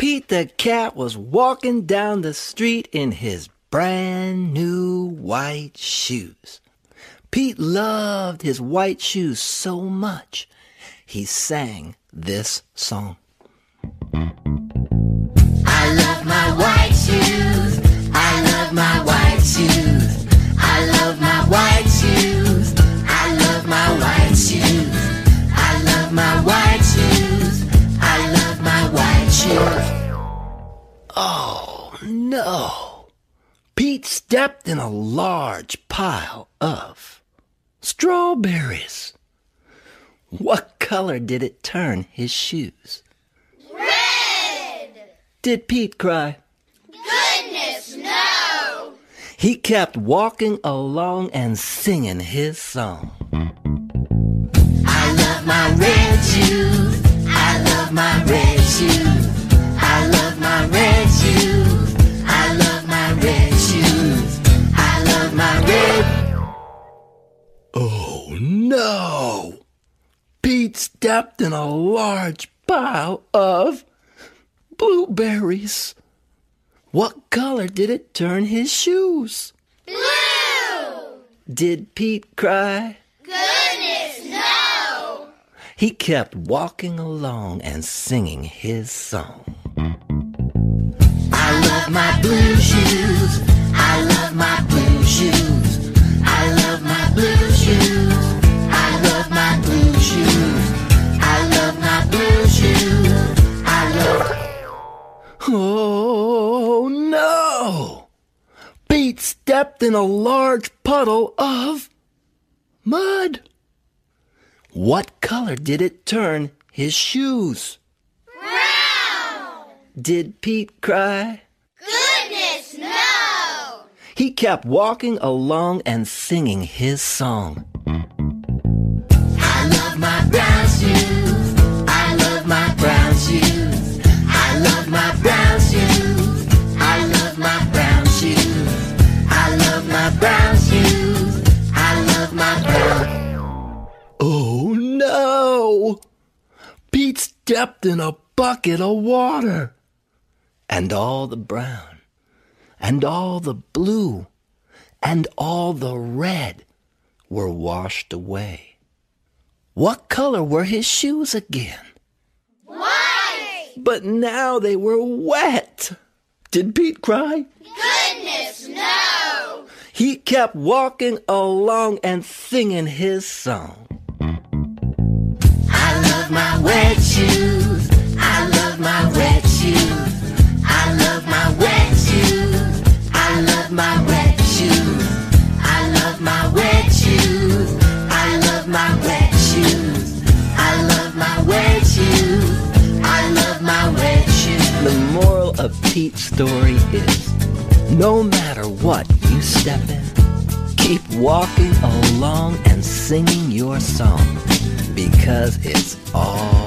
Pete the cat was walking down the street in his brand new white shoes. Pete loved his white shoes so much, he sang this song. Oh no! Pete stepped in a large pile of strawberries. What color did it turn his shoes? Red! Did Pete cry? Goodness, no! He kept walking along and singing his song. I love my red shoes. I love my red shoes. Oh no! Pete stepped in a large pile of blueberries. What color did it turn his shoes? Blue! Did Pete cry? Goodness, no! He kept walking along and singing his song. I love my blue shoes. I love my blue shoes. Stepped in a large puddle of mud. What color did it turn his shoes? Brown! Did Pete cry? Goodness, no! He kept walking along and singing his song. I love my brown shoes. My brown shoes. I love my brown. Oh no! Pete stepped in a bucket of water. And all the brown, and all the blue, and all the red were washed away. What color were his shoes again? White! But now they were wet. Did Pete cry? He kept walking along and singing his song. I love my wet shoes. I love my wet shoes. I love my wet shoes. I love my wet shoes. I love my wet shoes. I love my wet shoes. I love my wet shoes. I love my wet shoes. The moral of Pete's story is no matter what you step keep walking along and singing your song because it's all.